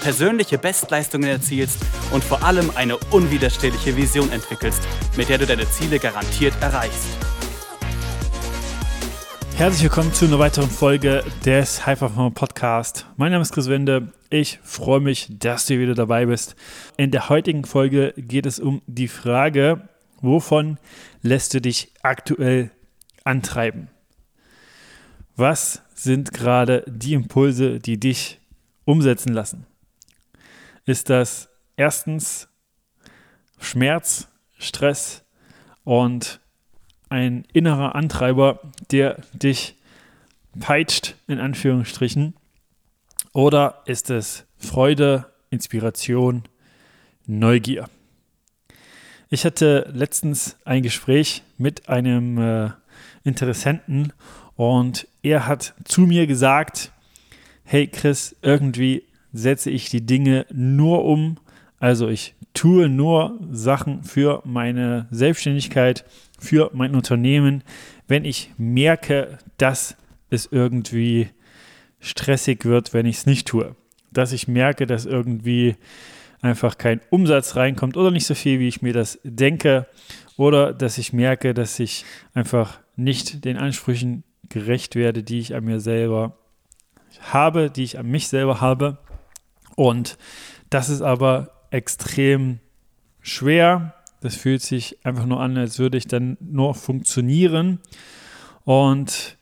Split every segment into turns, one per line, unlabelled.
persönliche Bestleistungen erzielst und vor allem eine unwiderstehliche Vision entwickelst, mit der du deine Ziele garantiert erreichst.
Herzlich willkommen zu einer weiteren Folge des High Performer Podcast. Mein Name ist Chris Wende. Ich freue mich, dass du wieder dabei bist. In der heutigen Folge geht es um die Frage, wovon lässt du dich aktuell antreiben? Was sind gerade die Impulse, die dich umsetzen lassen? Ist das erstens Schmerz, Stress und ein innerer Antreiber, der dich peitscht, in Anführungsstrichen? Oder ist es Freude, Inspiration, Neugier? Ich hatte letztens ein Gespräch mit einem äh, Interessenten und er hat zu mir gesagt, hey Chris, irgendwie setze ich die Dinge nur um. Also ich tue nur Sachen für meine Selbstständigkeit, für mein Unternehmen, wenn ich merke, dass es irgendwie stressig wird, wenn ich es nicht tue. Dass ich merke, dass irgendwie einfach kein Umsatz reinkommt oder nicht so viel, wie ich mir das denke. Oder dass ich merke, dass ich einfach nicht den Ansprüchen gerecht werde, die ich an mir selber habe, die ich an mich selber habe. Und das ist aber extrem schwer. Das fühlt sich einfach nur an, als würde ich dann nur funktionieren. Und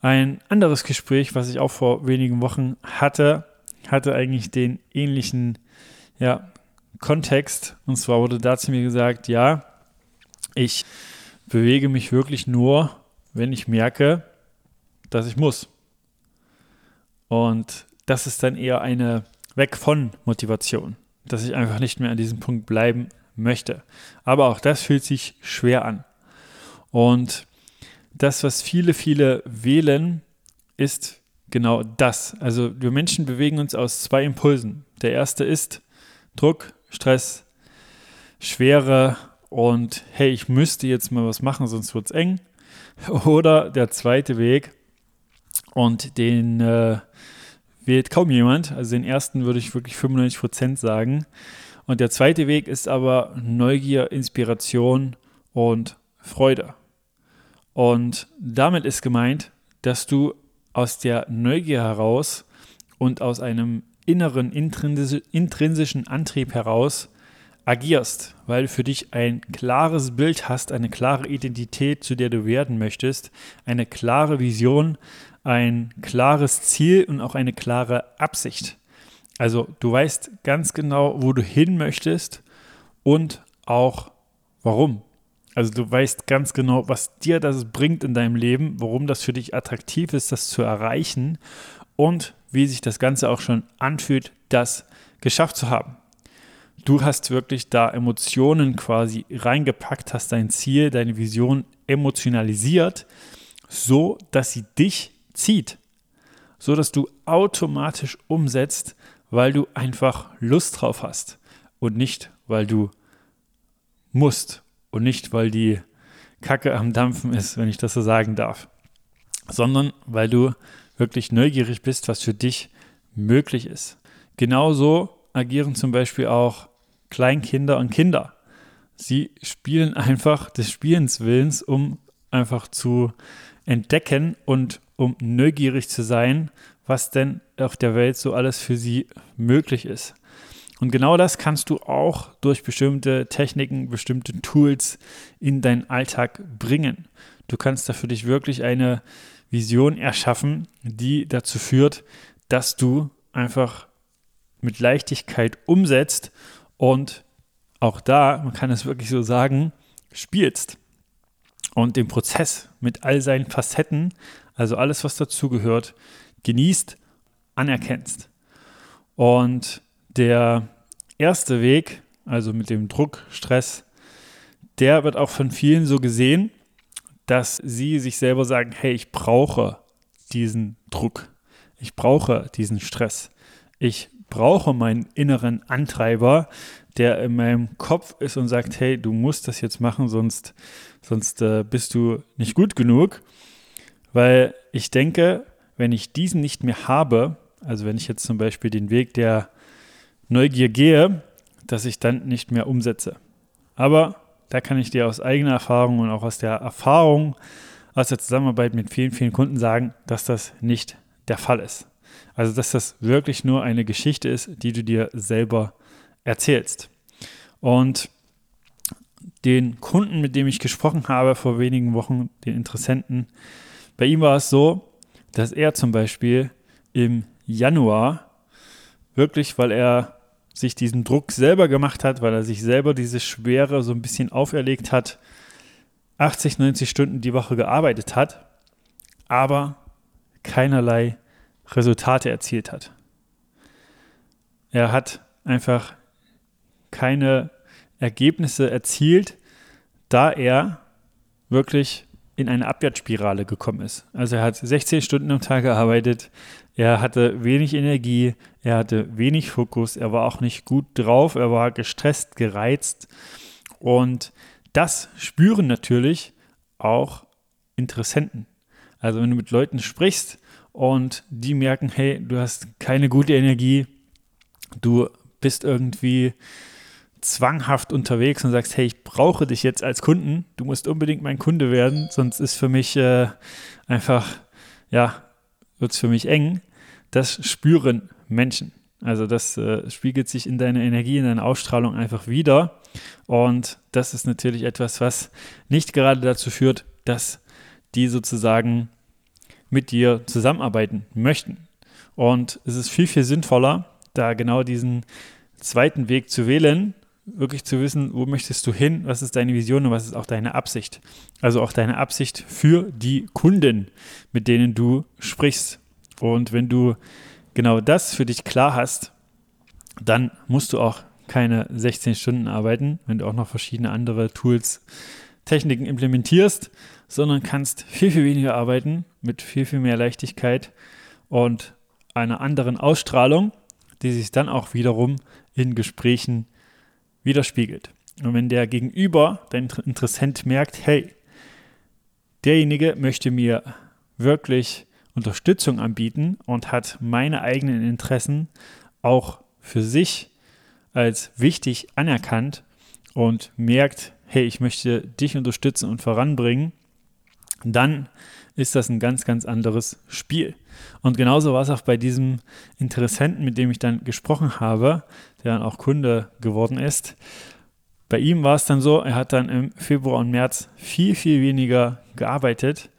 ein anderes Gespräch, was ich auch vor wenigen Wochen hatte, hatte eigentlich den ähnlichen ja, Kontext. Und zwar wurde da zu mir gesagt, ja, ich bewege mich wirklich nur, wenn ich merke, dass ich muss. Und das ist dann eher eine weg von Motivation, dass ich einfach nicht mehr an diesem Punkt bleiben möchte. Aber auch das fühlt sich schwer an. Und das, was viele, viele wählen, ist genau das. Also wir Menschen bewegen uns aus zwei Impulsen. Der erste ist Druck, Stress, Schwere und hey, ich müsste jetzt mal was machen, sonst wird es eng. Oder der zweite Weg und den äh, wählt kaum jemand. Also den ersten würde ich wirklich 95 Prozent sagen. Und der zweite Weg ist aber Neugier, Inspiration und Freude. Und damit ist gemeint, dass du aus der Neugier heraus und aus einem inneren intrinsischen Antrieb heraus agierst, weil du für dich ein klares Bild hast, eine klare Identität, zu der du werden möchtest, eine klare Vision, ein klares Ziel und auch eine klare Absicht. Also du weißt ganz genau, wo du hin möchtest und auch warum. Also du weißt ganz genau, was dir das bringt in deinem Leben, warum das für dich attraktiv ist, das zu erreichen und wie sich das Ganze auch schon anfühlt, das geschafft zu haben. Du hast wirklich da Emotionen quasi reingepackt, hast dein Ziel, deine Vision emotionalisiert, so dass sie dich zieht, so dass du automatisch umsetzt, weil du einfach Lust drauf hast und nicht, weil du musst und nicht, weil die Kacke am Dampfen ist, wenn ich das so sagen darf, sondern weil du wirklich neugierig bist, was für dich möglich ist. Genauso agieren zum Beispiel auch Kleinkinder und Kinder. Sie spielen einfach des Spielens Willens, um einfach zu entdecken und um neugierig zu sein, was denn auf der Welt so alles für sie möglich ist. Und genau das kannst du auch durch bestimmte Techniken, bestimmte Tools in deinen Alltag bringen. Du kannst da für dich wirklich eine Vision erschaffen, die dazu führt, dass du einfach mit Leichtigkeit umsetzt und auch da, man kann es wirklich so sagen, spielst und den Prozess mit all seinen Facetten also alles, was dazugehört, genießt, anerkennst. Und der erste Weg, also mit dem Druck, Stress, der wird auch von vielen so gesehen, dass sie sich selber sagen, hey, ich brauche diesen Druck, ich brauche diesen Stress, ich brauche meinen inneren Antreiber, der in meinem Kopf ist und sagt, hey, du musst das jetzt machen, sonst, sonst äh, bist du nicht gut genug. Weil ich denke, wenn ich diesen nicht mehr habe, also wenn ich jetzt zum Beispiel den Weg der Neugier gehe, dass ich dann nicht mehr umsetze. Aber da kann ich dir aus eigener Erfahrung und auch aus der Erfahrung aus der Zusammenarbeit mit vielen, vielen Kunden sagen, dass das nicht der Fall ist. Also, dass das wirklich nur eine Geschichte ist, die du dir selber erzählst. Und den Kunden, mit dem ich gesprochen habe vor wenigen Wochen, den Interessenten, bei ihm war es so, dass er zum Beispiel im Januar wirklich, weil er sich diesen Druck selber gemacht hat, weil er sich selber diese Schwere so ein bisschen auferlegt hat, 80, 90 Stunden die Woche gearbeitet hat, aber keinerlei Resultate erzielt hat. Er hat einfach keine Ergebnisse erzielt, da er wirklich in eine Abwärtsspirale gekommen ist. Also er hat 16 Stunden am Tag gearbeitet, er hatte wenig Energie, er hatte wenig Fokus, er war auch nicht gut drauf, er war gestresst, gereizt und das spüren natürlich auch Interessenten. Also wenn du mit Leuten sprichst und die merken, hey, du hast keine gute Energie, du bist irgendwie zwanghaft unterwegs und sagst, hey, ich brauche dich jetzt als Kunden, du musst unbedingt mein Kunde werden, sonst ist für mich äh, einfach, ja, wird es für mich eng. Das spüren Menschen. Also das äh, spiegelt sich in deiner Energie, in deiner Ausstrahlung einfach wieder. Und das ist natürlich etwas, was nicht gerade dazu führt, dass die sozusagen mit dir zusammenarbeiten möchten. Und es ist viel, viel sinnvoller, da genau diesen zweiten Weg zu wählen, wirklich zu wissen, wo möchtest du hin, was ist deine Vision und was ist auch deine Absicht. Also auch deine Absicht für die Kunden, mit denen du sprichst. Und wenn du genau das für dich klar hast, dann musst du auch keine 16 Stunden arbeiten, wenn du auch noch verschiedene andere Tools, Techniken implementierst, sondern kannst viel, viel weniger arbeiten mit viel, viel mehr Leichtigkeit und einer anderen Ausstrahlung, die sich dann auch wiederum in Gesprächen widerspiegelt. Und wenn der Gegenüber, dein Interessent merkt, hey, derjenige möchte mir wirklich Unterstützung anbieten und hat meine eigenen Interessen auch für sich als wichtig anerkannt und merkt, hey, ich möchte dich unterstützen und voranbringen, dann ist das ein ganz, ganz anderes Spiel. Und genauso war es auch bei diesem Interessenten, mit dem ich dann gesprochen habe, der dann auch Kunde geworden ist. Bei ihm war es dann so, er hat dann im Februar und März viel, viel weniger gearbeitet,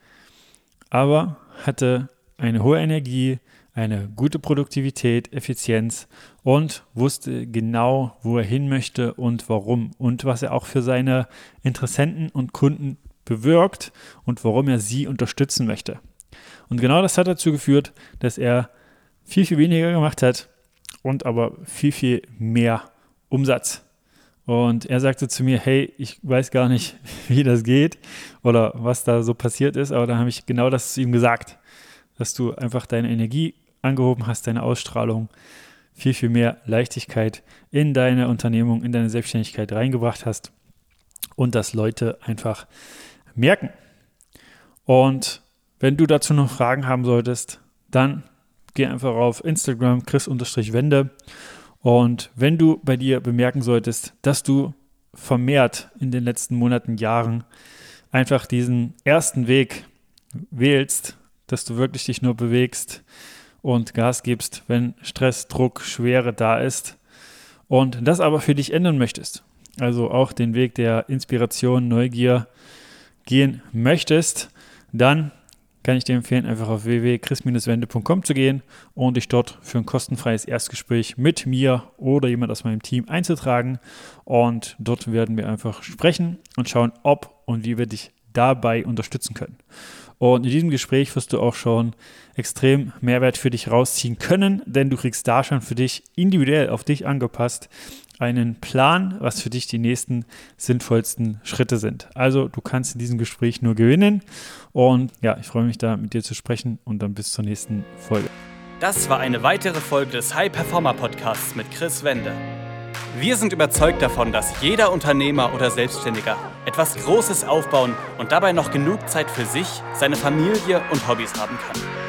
aber hatte eine hohe Energie, eine gute Produktivität, Effizienz und wusste genau, wo er hin möchte und warum und was er auch für seine Interessenten und Kunden bewirkt und warum er sie unterstützen möchte. Und genau das hat dazu geführt, dass er viel, viel weniger gemacht hat und aber viel, viel mehr Umsatz. Und er sagte zu mir, hey, ich weiß gar nicht, wie das geht oder was da so passiert ist, aber da habe ich genau das zu ihm gesagt, dass du einfach deine Energie angehoben hast, deine Ausstrahlung, viel, viel mehr Leichtigkeit in deine Unternehmung, in deine Selbstständigkeit reingebracht hast und dass Leute einfach merken. Und wenn du dazu noch Fragen haben solltest, dann geh einfach auf Instagram chris-wende und wenn du bei dir bemerken solltest, dass du vermehrt in den letzten Monaten, Jahren einfach diesen ersten Weg wählst, dass du wirklich dich nur bewegst und Gas gibst, wenn Stress, Druck, Schwere da ist und das aber für dich ändern möchtest, also auch den Weg der Inspiration, Neugier gehen möchtest, dann kann ich dir empfehlen, einfach auf www.chris-wende.com zu gehen und dich dort für ein kostenfreies Erstgespräch mit mir oder jemand aus meinem Team einzutragen. Und dort werden wir einfach sprechen und schauen, ob und wie wir dich dabei unterstützen können. Und in diesem Gespräch wirst du auch schon extrem Mehrwert für dich rausziehen können, denn du kriegst da schon für dich individuell auf dich angepasst einen Plan, was für dich die nächsten sinnvollsten Schritte sind. Also du kannst in diesem Gespräch nur gewinnen und ja, ich freue mich da mit dir zu sprechen und dann bis zur nächsten Folge.
Das war eine weitere Folge des High Performer Podcasts mit Chris Wende. Wir sind überzeugt davon, dass jeder Unternehmer oder Selbstständiger etwas Großes aufbauen und dabei noch genug Zeit für sich, seine Familie und Hobbys haben kann.